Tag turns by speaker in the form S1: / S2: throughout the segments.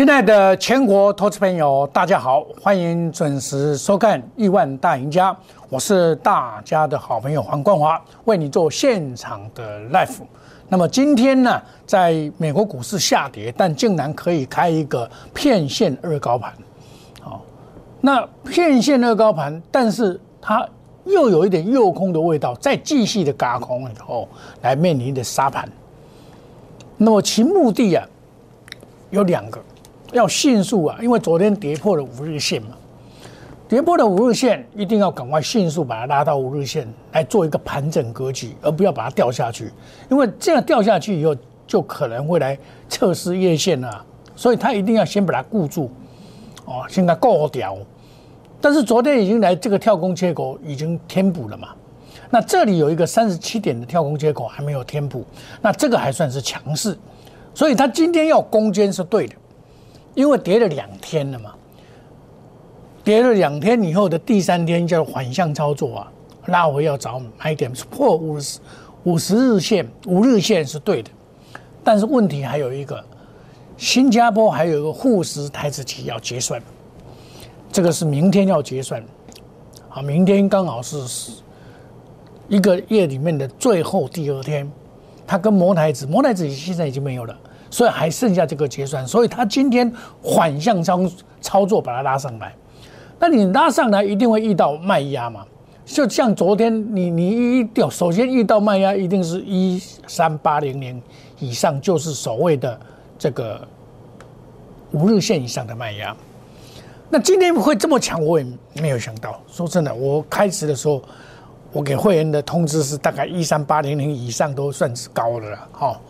S1: 亲爱的全国投资朋友，大家好，欢迎准时收看《亿万大赢家》，我是大家的好朋友黄冠华，为你做现场的 live。那么今天呢，在美国股市下跌，但竟然可以开一个片线二高盘，好，那片线二高盘，但是它又有一点诱空的味道，再继续的嘎空以后，来面临的杀盘。那么其目的啊，有两个。要迅速啊，因为昨天跌破了五日线嘛，跌破了五日线，一定要赶快迅速把它拉到五日线来做一个盘整格局，而不要把它掉下去，因为这样掉下去以后就可能会来测试月线啊，所以它一定要先把它固住，哦，先给它过掉。但是昨天已经来这个跳空缺口已经填补了嘛，那这里有一个三十七点的跳空缺口还没有填补，那这个还算是强势，所以它今天要攻坚是对的。因为跌了两天了嘛，跌了两天以后的第三天叫反向操作啊，那我要找买点破五十五十日线五日线是对的，但是问题还有一个，新加坡还有一个沪市台资期要结算，这个是明天要结算，啊，明天刚好是一个月里面的最后第二天，它跟摩台子摩台子现在已经没有了。所以还剩下这个结算，所以他今天反向操操作把它拉上来，那你拉上来一定会遇到卖压嘛？就像昨天你你一掉，首先遇到卖压一定是一三八零零以上，就是所谓的这个五日线以上的卖压。那今天会这么强，我也没有想到。说真的，我开始的时候。我给会员的通知是大概一三八零零以上都算是高的了，哈。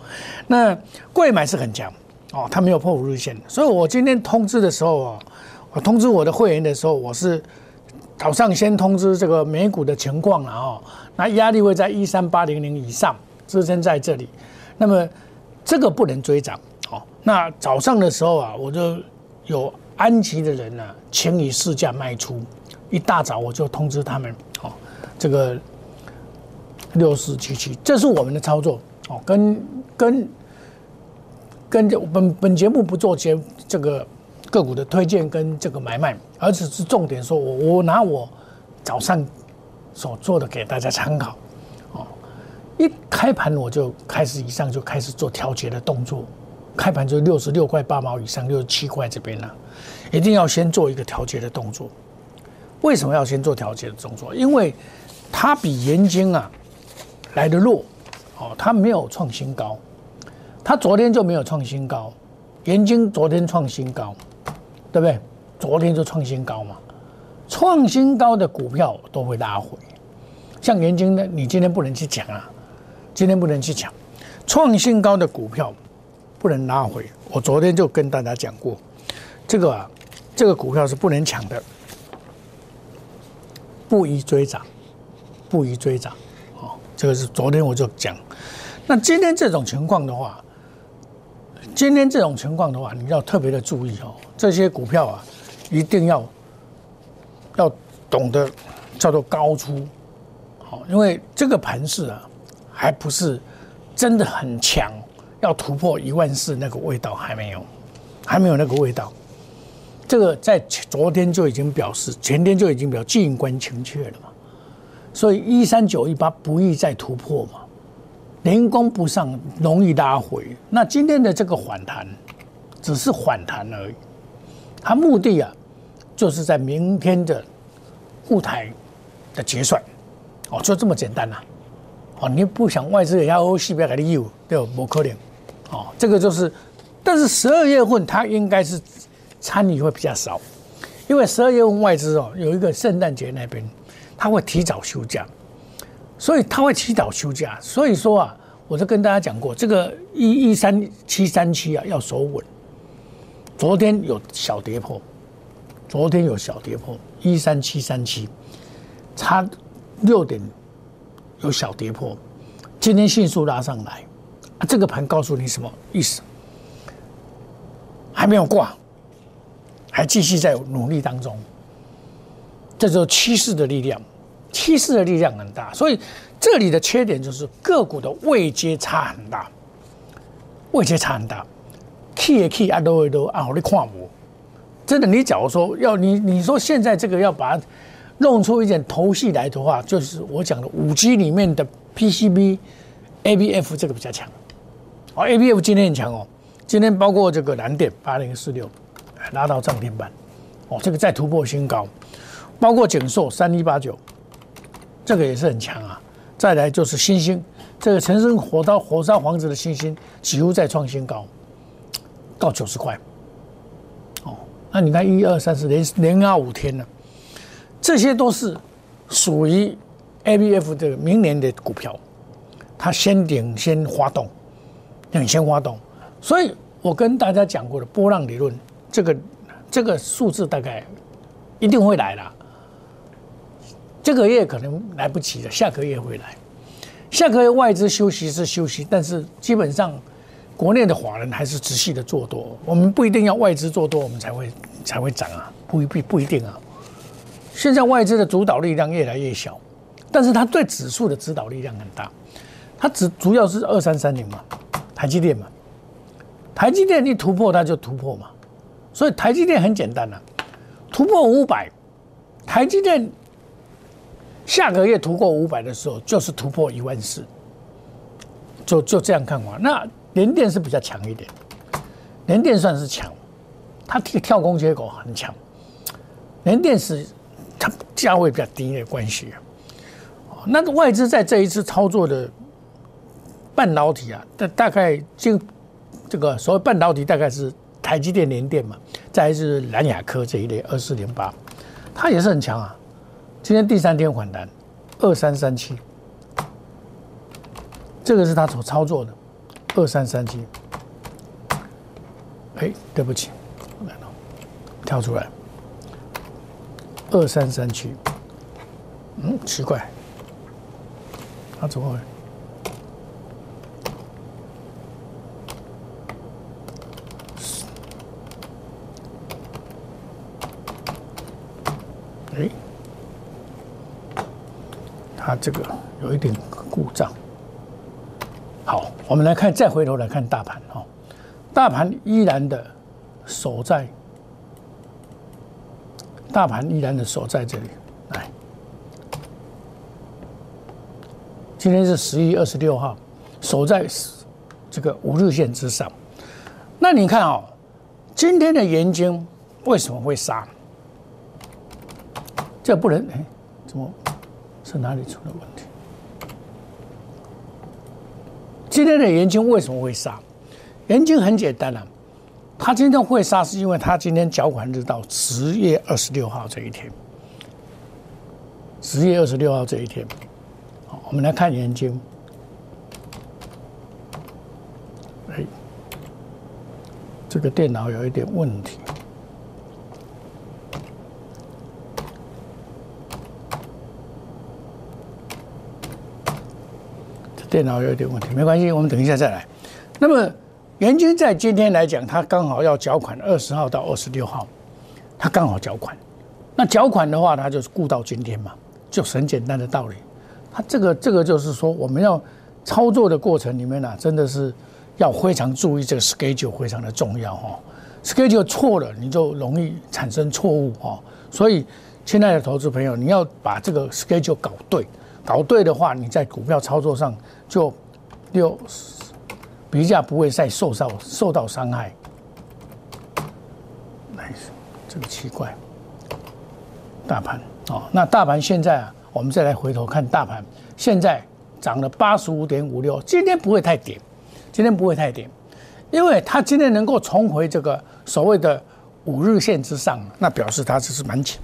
S1: 那贵买是很强哦，它没有破五日线，所以我今天通知的时候啊，我通知我的会员的时候，我是早上先通知这个美股的情况了哦。那压力会在一三八零零以上支撑在这里，那么这个不能追涨，好。那早上的时候啊，我就有安吉的人呢，请你试价卖出，一大早我就通知他们。好这个六四七七，这是我们的操作哦，跟跟跟本本节目不做节这个个股的推荐跟这个买卖，而只是重点说，我我拿我早上所做的给大家参考哦。一开盘我就开始以上就开始做调节的动作，开盘就六十六块八毛以上，六十七块这边呢，一定要先做一个调节的动作。为什么要先做调节的动作？因为它比盐金啊来的弱，哦，它没有创新高，它昨天就没有创新高，盐金昨天创新高，对不对？昨天就创新高嘛，创新高的股票都会拉回，像盐金呢，你今天不能去抢啊，今天不能去抢，创新高的股票不能拉回，我昨天就跟大家讲过，这个啊，这个股票是不能抢的，不宜追涨。不宜追涨，哦，这个是昨天我就讲。那今天这种情况的话，今天这种情况的话，你要特别的注意哦。这些股票啊，一定要要懂得叫做高出，好，因为这个盘势啊，还不是真的很强，要突破一万四那个味道还没有，还没有那个味道。这个在昨天就已经表示，前天就已经表示静观情切了嘛。所以一三九一八不易再突破嘛，连攻不上，容易拉回。那今天的这个反弹，只是反弹而已，它目的啊，就是在明天的沪台的结算，哦，就这么简单呐，哦，你不想外资也要欧西不要给你有，对不？不可能，哦，这个就是，但是十二月份它应该是参与会比较少，因为十二月份外资哦有一个圣诞节那边。他会提早休假，所以他会提早休假。所以说啊，我就跟大家讲过，这个一一三七三七啊要守稳。昨天有小跌破，昨天有小跌破一三七三七，差六点有小跌破，今天迅速拉上来，这个盘告诉你什么意思？还没有挂，还继续在努力当中。这就是趋势的力量，趋势的力量很大，所以这里的缺点就是个股的位阶差很大，位阶差很大，key 也 key 啊，都都啊，我你看我，真的，你假如说要你你说现在这个要把它弄出一点头绪来的话，就是我讲的五 G 里面的 PCB、ABF 这个比较强。哦，ABF 今天很强哦，今天包括这个蓝电八零四六拉到涨停板，哦，这个再突破新高，包括景硕三一八九，这个也是很强啊。再来就是星星，这个陈升火烧火烧房子的星星，几乎再创新高，到九十块。哦，那你看一二三四连连拉五天了，这些都是属于 ABF 的明年的股票，它先领先发动。领先发动，所以我跟大家讲过的波浪理论，这个这个数字大概一定会来了。这个月可能来不及了，下个月会来。下个月外资休息是休息，但是基本上国内的华人还是持续的做多。我们不一定要外资做多，我们才会才会涨啊，不一不不一定啊。现在外资的主导力量越来越小，但是它对指数的指导力量很大。它只主要是二三三零嘛。台积电嘛，台积电一突破它就突破嘛，所以台积电很简单啊，突破五百，台积电下个月突破五百的时候就是突破一万四，就就这样看法。那联电是比较强一点，联电算是强，它跳跳空接口很强，联电是它价位比较低的关系啊。那外资在这一次操作的。半导体啊，大大概就这个所谓半导体，大概是台积电、联电嘛，再是蓝雅科这一类二四零八，它也是很强啊。今天第三天反弹，二三三七，这个是他所操作的二三三七。哎，对不起，来了，跳出来，二三三七，嗯，奇怪，他怎么会？它这个有一点故障。好，我们来看，再回头来看大盘哦，大盘依然的守在，大盘依然的守在这里。来，今天是十一月二十六号，守在这个五日线之上。那你看哦，今天的盐金为什么会杀？这不能哎，怎么？是哪里出了问题？今天的盐金为什么会杀？盐金很简单了，他今天会杀是因为他今天缴款日到十月二十六号这一天。十月二十六号这一天，好，我们来看盐金。哎，这个电脑有一点问题。电脑有点问题，没关系，我们等一下再来。那么，元军在今天来讲，他刚好要缴款，二十号到二十六号，他刚好缴款。那缴款的话，他就是顾到今天嘛，就很简单的道理。他这个这个就是说，我们要操作的过程里面呢，真的是要非常注意这个 schedule 非常的重要哈。schedule 错了，你就容易产生错误哈。所以，亲爱的投资朋友，你要把这个 schedule 搞对。搞对的话，你在股票操作上就就比较不会再受到受到伤害。来，这个奇怪，大盘哦，那大盘现在啊，我们再来回头看大盘，现在涨了八十五点五六，今天不会太点，今天不会太点，因为它今天能够重回这个所谓的五日线之上，那表示它这是蛮强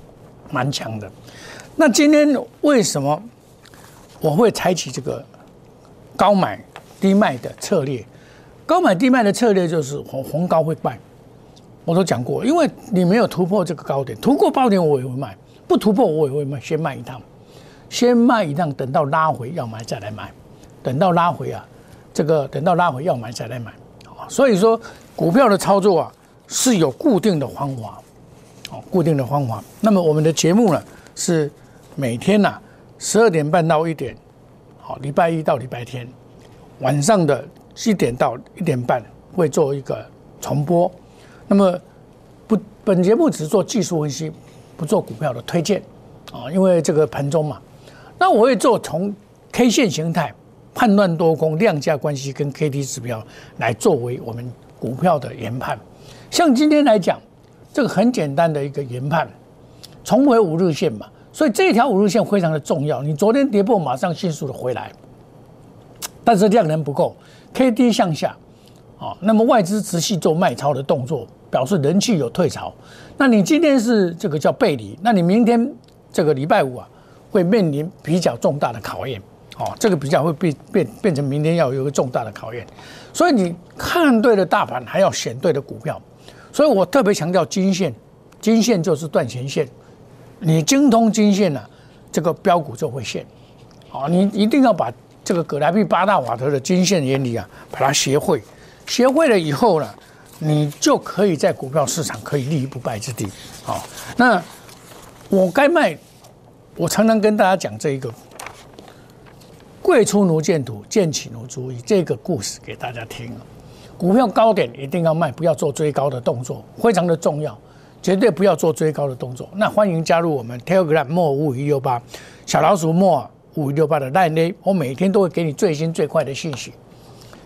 S1: 蛮强的。那今天为什么？我会采取这个高买低卖的策略，高买低卖的策略就是红红高会卖，我都讲过，因为你没有突破这个高点，突破高点我也会卖，不突破我也会卖，先卖一趟，先卖一趟，等到拉回要买再来买，等到拉回啊，这个等到拉回要买再来买，所以说股票的操作啊是有固定的方法，哦，固定的方法。那么我们的节目呢是每天呢。十二点半到一点，好，礼拜一到礼拜天晚上的七点到一点半会做一个重播。那么不，本节目只做技术分析，不做股票的推荐啊，因为这个盘中嘛。那我会做从 K 线形态判断多空量价关系跟 K D 指标来作为我们股票的研判。像今天来讲，这个很简单的一个研判，重回五日线嘛，所以这条五日线非常的重要。你昨天跌破，马上迅速的回来，但是量能不够，K D 向下，啊，那么外资持续做卖超的动作，表示人气有退潮。那你今天是这个叫背离，那你明天这个礼拜五啊，会面临比较重大的考验，哦，这个比较会变变变成明天要有一个重大的考验。所以你看对了大盘，还要选对的股票。所以我特别强调金线，金线就是断前线，你精通金线呢，这个标股就会现。好，你一定要把这个葛莱碧八大瓦特的金线原理啊，把它学会，学会了以后呢，你就可以在股票市场可以立于不败之地。好，那我该卖，我常常跟大家讲这一个“贵出奴见土，贱起奴足矣”这个故事给大家听。股票高点一定要卖，不要做追高的动作，非常的重要，绝对不要做追高的动作。那欢迎加入我们 Telegram 莫五五一六八小老鼠莫五一六八的 Line，我每天都会给你最新最快的信息。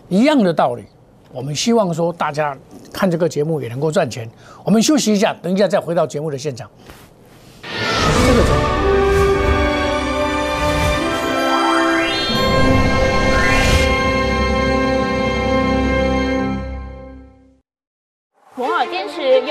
S1: 一样的道理，我们希望说大家看这个节目也能够赚钱。我们休息一下，等一下再回到节目的现场。这个。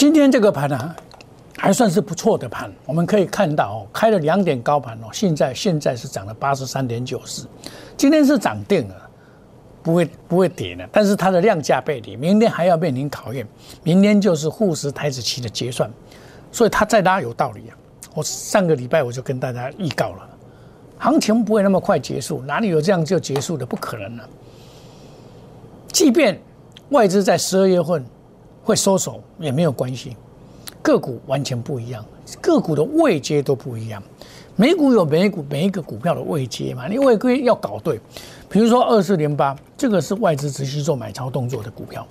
S1: 今天这个盘呢，还算是不错的盘。我们可以看到哦，开了两点高盘哦，现在现在是涨了八十三点九四，今天是涨定了，不会不会跌的。但是它的量价背离，明天还要面临考验。明天就是沪市台子期的结算，所以它再拉有道理啊。我上个礼拜我就跟大家预告了，行情不会那么快结束，哪里有这样就结束的？不可能了。即便外资在十二月份。会收手也没有关系，个股完全不一样，个股的位阶都不一样。美股有美股每一个股票的位阶嘛，你位阶要搞对。比如说二四零八，这个是外资持续做买超动作的股票，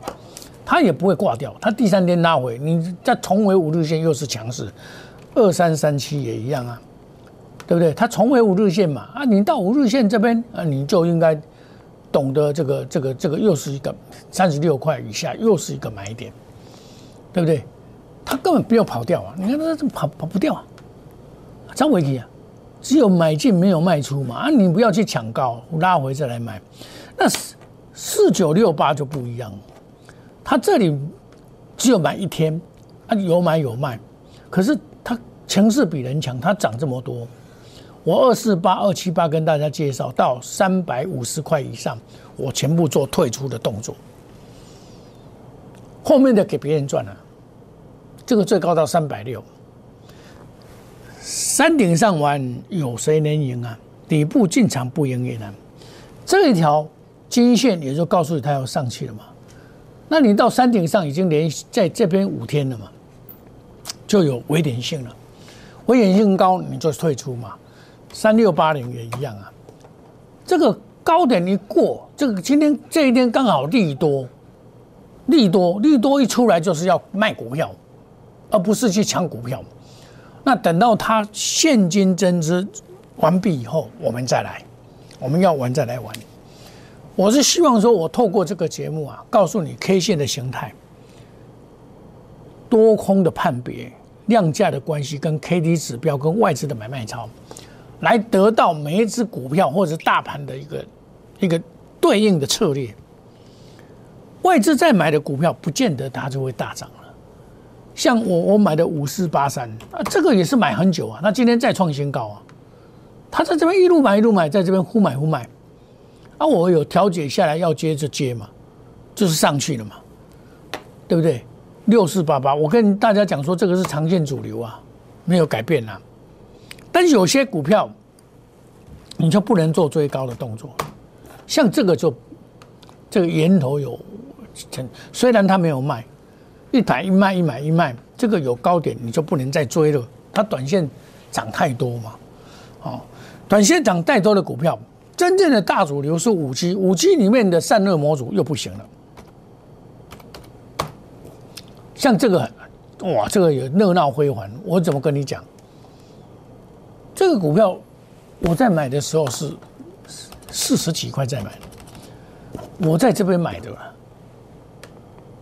S1: 它也不会挂掉。它第三天拉回，你再重回五日线又是强势。二三三七也一样啊，对不对？它重回五日线嘛，啊，你到五日线这边啊，你就应该。懂得这个这个这个又是一个三十六块以下，又是一个买点，对不对？他根本不要跑掉啊！你看他这跑跑不掉啊！张伟基啊，只有买进没有卖出嘛啊！你不要去抢高，拉回再来买。那四四九六八就不一样，他这里只有买一天啊，有买有卖，可是他强势比人强，他涨这么多。我二四八二七八跟大家介绍到三百五十块以上，我全部做退出的动作。后面的给别人赚了，这个最高到三百六，山顶上玩有谁能赢啊？底部进场不赢也难。这一条金线也就告诉你它要上去了嘛。那你到山顶上已经连在这边五天了嘛，就有危险性了。危险性高你就退出嘛。三六八零也一样啊，这个高点一过，这个今天这一天刚好利多，利多利多一出来就是要卖股票，而不是去抢股票。那等到它现金增资完毕以后，我们再来，我们要玩再来玩。我是希望说，我透过这个节目啊，告诉你 K 线的形态，多空的判别、量价的关系、跟 K D 指标、跟外资的买卖操，来得到每一只股票或者大盘的一个一个对应的策略。外资在买的股票，不见得它就会大涨了。像我我买的五四八三啊，这个也是买很久啊，那今天再创新高啊，他在这边一路买一路买，在这边忽买忽买，啊，我有调节下来要接着接嘛，就是上去了嘛，对不对？六四八八，我跟大家讲说，这个是长线主流啊，没有改变啊。但是有些股票，你就不能做追高的动作，像这个就这个源头有，虽然它没有卖。一买一卖一买一卖，这个有高点你就不能再追了。它短线涨太多嘛，哦，短线涨太多的股票，真正的大主流是五 G，五 G 里面的散热模组又不行了。像这个，哇，这个有热闹辉煌，我怎么跟你讲？这个股票我在买的时候是四十几块在买，我在这边买的。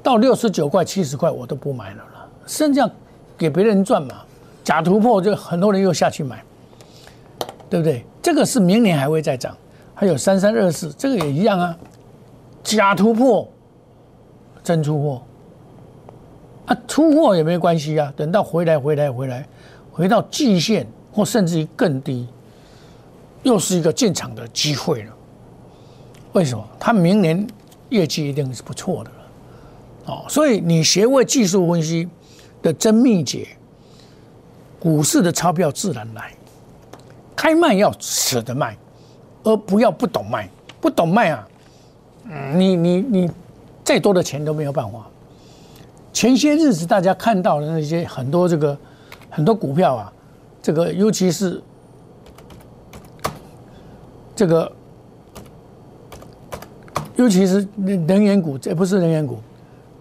S1: 到六十九块、七十块，我都不买了了，剩下给别人赚嘛。假突破就很多人又下去买，对不对？这个是明年还会再涨。还有三三二四，这个也一样啊。假突破，真出货啊，出货也没关系啊。等到回来、回来、回来，回到季线或甚至于更低，又是一个进场的机会了。为什么？他明年业绩一定是不错的。哦，所以你学会技术分析的真秘诀，股市的钞票自然来。开卖要舍得卖，而不要不懂卖。不懂卖啊，你你你再多的钱都没有办法。前些日子大家看到的那些很多这个很多股票啊，这个尤其是这个，尤其是能源股，这不是能源股。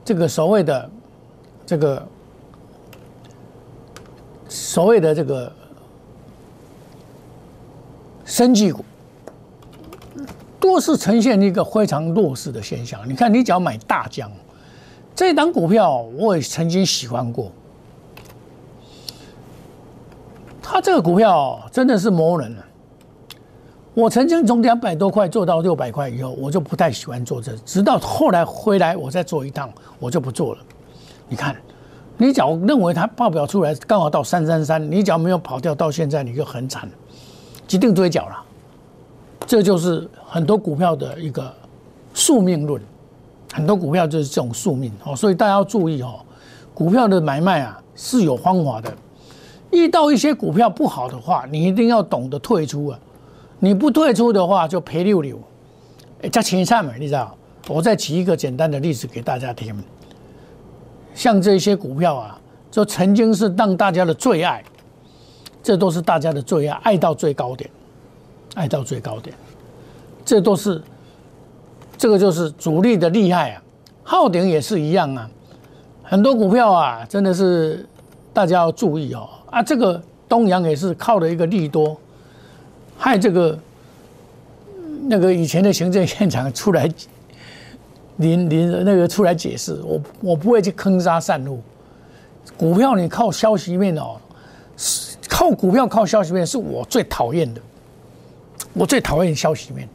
S1: 这个所谓的这个所谓的这个生技股，都是呈现一个非常弱势的现象。你看，你只要买大疆这档股票，我也曾经喜欢过。他这个股票真的是磨人了。我曾经从两百多块做到六百块以后，我就不太喜欢做这，直到后来回来我再做一趟，我就不做了。你看，你只要认为它报表出来刚好到三三三，你只要没有跑掉，到现在你就很惨，一定追缴了。这就是很多股票的一个宿命论，很多股票就是这种宿命哦，所以大家要注意哦，股票的买卖啊是有方法的，遇到一些股票不好的话，你一定要懂得退出啊。你不退出的话，就赔六六，哎，加青菜嘛，你知道？我再举一个简单的例子给大家听。像这些股票啊，就曾经是让大家的最爱，这都是大家的最爱，爱到最高点，爱到最高点，这都是，这个就是主力的厉害啊。昊鼎也是一样啊，很多股票啊，真的是大家要注意哦。啊，这个东阳也是靠了一个利多。害这个那个以前的行政现场出来，临临那个出来解释，我我不会去坑杀散户。股票你靠消息面哦，靠股票靠消息面是我最讨厌的，我最讨厌消息面。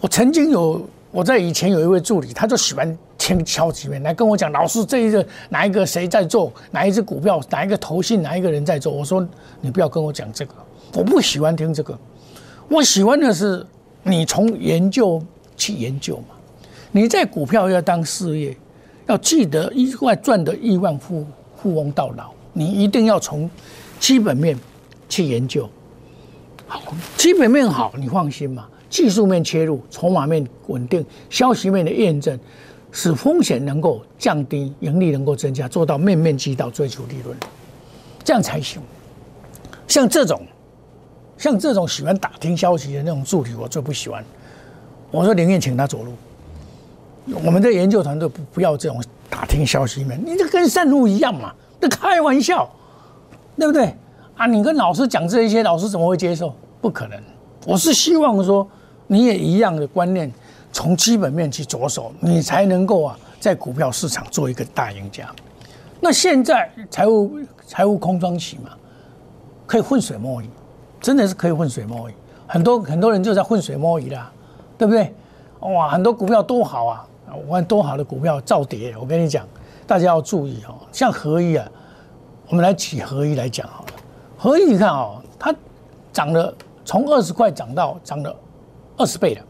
S1: 我曾经有我在以前有一位助理，他就喜欢听消息面来跟我讲，老师这一个哪一个谁在做，哪一只股票，哪一个投信，哪一个人在做。我说你不要跟我讲这个。我不喜欢听这个，我喜欢的是你从研究去研究嘛。你在股票要当事业，要记得一块赚的亿万富富翁到老，你一定要从基本面去研究。好，基本面好，你放心嘛。技术面切入，筹码面稳定，消息面的验证，使风险能够降低，盈利能够增加，做到面面俱到，追求利润，这样才行。像这种。像这种喜欢打听消息的那种助理，我最不喜欢。我说宁愿请他走路。我们的研究团队不不要这种打听消息面，你这跟散户一样嘛？那开玩笑，对不对？啊，你跟老师讲这一些，老师怎么会接受？不可能。我是希望说，你也一样的观念，从基本面去着手，你才能够啊，在股票市场做一个大赢家。那现在财务财务空窗期嘛，可以浑水摸鱼，真的是可以浑水摸鱼。很多很多人就在浑水摸鱼啦，对不对？哇，很多股票多好啊，我看多好的股票照跌。我跟你讲，大家要注意哦。像合一啊，我们来举合一来讲好了。合一你看哦，它涨了从二十块涨到涨了二十倍了，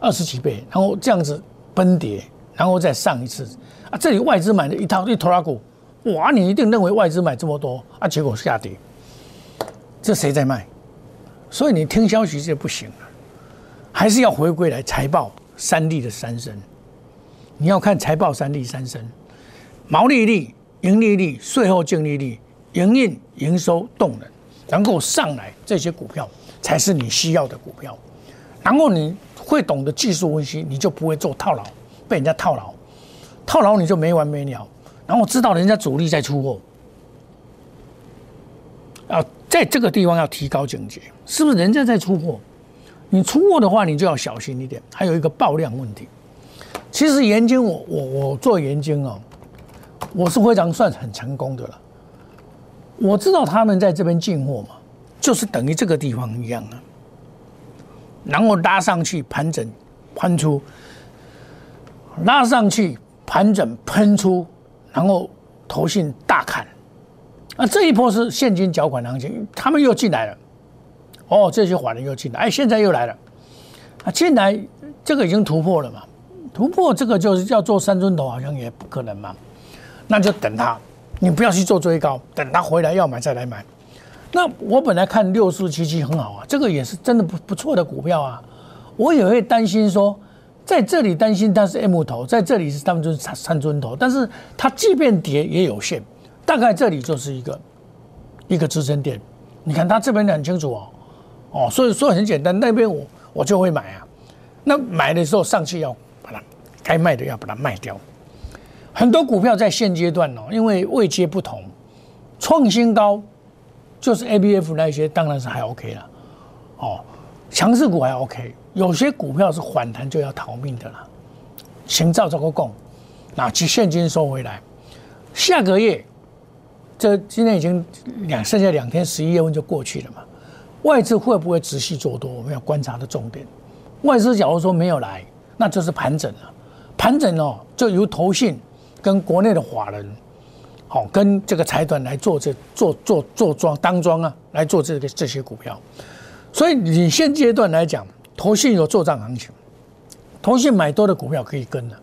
S1: 二十几倍，然后这样子崩跌，然后再上一次。啊，这里外资买的一套一拖拉股，哇，你一定认为外资买这么多啊，结果下跌，这谁在卖？所以你听消息就不行了，还是要回归来财报三利的三升。你要看财报三利三升，毛利率、盈利率、税后净利率、营运、营收动能能够上来，这些股票才是你需要的股票。然后你会懂得技术分析，你就不会做套牢，被人家套牢。套牢你就没完没了，然后知道人家主力在出货，啊，在这个地方要提高警觉，是不是人家在出货？你出货的话，你就要小心一点。还有一个爆量问题，其实研究我我我做研究哦，我是非常算很成功的了。我知道他们在这边进货嘛，就是等于这个地方一样啊，然后拉上去盘整喷出，拉上去。盘整喷出，然后投信大砍，那这一波是现金缴款行情，他们又进来了。哦，这些法人又进来，哎，现在又来了。啊，进来这个已经突破了嘛？突破这个就是要做三尊头，好像也不可能嘛。那就等他，你不要去做追高，等他回来要买再来买。那我本来看六四七七很好啊，这个也是真的不不错的股票啊。我也会担心说。在这里担心它是 M 头，在这里是他们就是三三尊头，但是它即便跌也有限，大概这里就是一个一个支撑点。你看它这边很清楚哦，哦，所以说很简单，那边我我就会买啊。那买的时候上去要把它该卖的要把它卖掉。很多股票在现阶段哦，因为位阶不同，创新高就是 A B F 那一些当然是还 OK 了，哦，强势股还 OK。有些股票是反弹就要逃命的了，行照这个供，拿起现金收回来。下个月，这今天已经两剩下两天，十一月份就过去了嘛。外资会不会持续做多？我们要观察的重点。外资假如说没有来，那就是盘整了。盘整哦，就由投信跟国内的法人，好跟这个财团来做这做做做庄当庄啊，来做这个这些股票。所以你现阶段来讲。投信有做账行情，投信买多的股票可以跟的，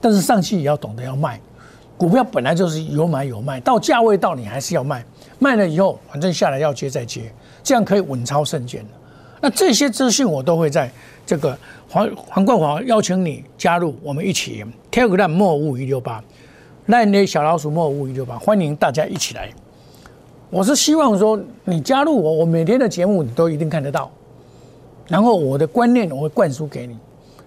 S1: 但是上去也要懂得要卖。股票本来就是有买有卖，到价位到你还是要卖，卖了以后反正下来要接再接，这样可以稳操胜券。那这些资讯我都会在这个黄黄冠华邀请你加入我们一起 Telegram 莫五一六八，那那小老鼠莫五一六八，欢迎大家一起来。我是希望说你加入我，我每天的节目你都一定看得到。然后我的观念我会灌输给你，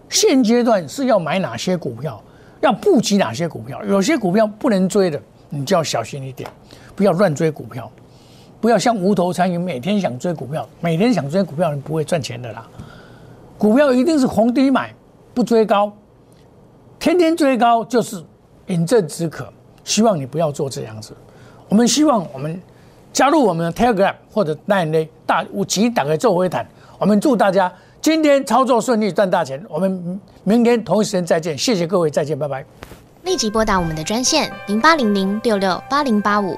S1: 现阶段是要买哪些股票，要布局哪些股票，有些股票不能追的，你就要小心一点，不要乱追股票，不要像无头苍蝇，每天想追股票，每天想追股票，你不会赚钱的啦。股票一定是逢低买，不追高，天天追高就是饮鸩止渴。希望你不要做这样子。我们希望我们加入我们的 Telegram 或者 Line，大五级打开做会谈。我们祝大家今天操作顺利，赚大钱。我们明天同一时间再见，谢谢各位，再见，拜拜。
S2: 立即拨打我们的专线零八零零六六八零八五